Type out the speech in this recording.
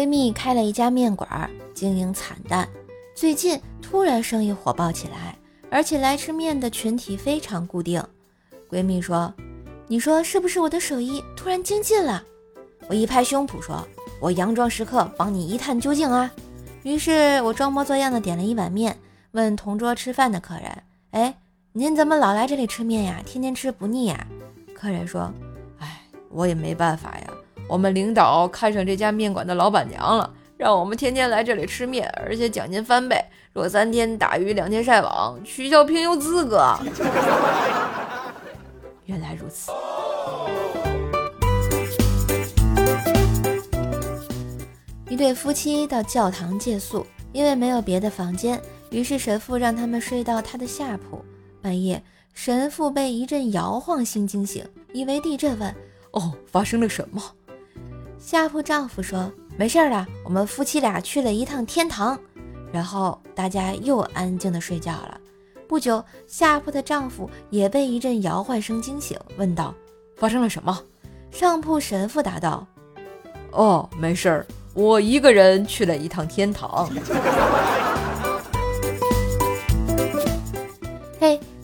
闺蜜开了一家面馆，经营惨淡。最近突然生意火爆起来，而且来吃面的群体非常固定。闺蜜说：“你说是不是我的手艺突然精进了？”我一拍胸脯说：“我佯装食客，帮你一探究竟啊！”于是我装模作样的点了一碗面，问同桌吃饭的客人：“哎，您怎么老来这里吃面呀？天天吃不腻呀？”客人说：“哎，我也没办法呀。”我们领导看上这家面馆的老板娘了，让我们天天来这里吃面，而且奖金翻倍。若三天打鱼两天晒网，取消评优资格。原来如此。一对夫妻到教堂借宿，因为没有别的房间，于是神父让他们睡到他的下铺。半夜，神父被一阵摇晃心惊醒，以为地震，问：“哦，发生了什么？”下铺丈夫说：“没事了，我们夫妻俩去了一趟天堂。”然后大家又安静的睡觉了。不久，下铺的丈夫也被一阵摇晃声惊醒，问道：“发生了什么？”上铺神父答道：“哦，没事儿，我一个人去了一趟天堂。”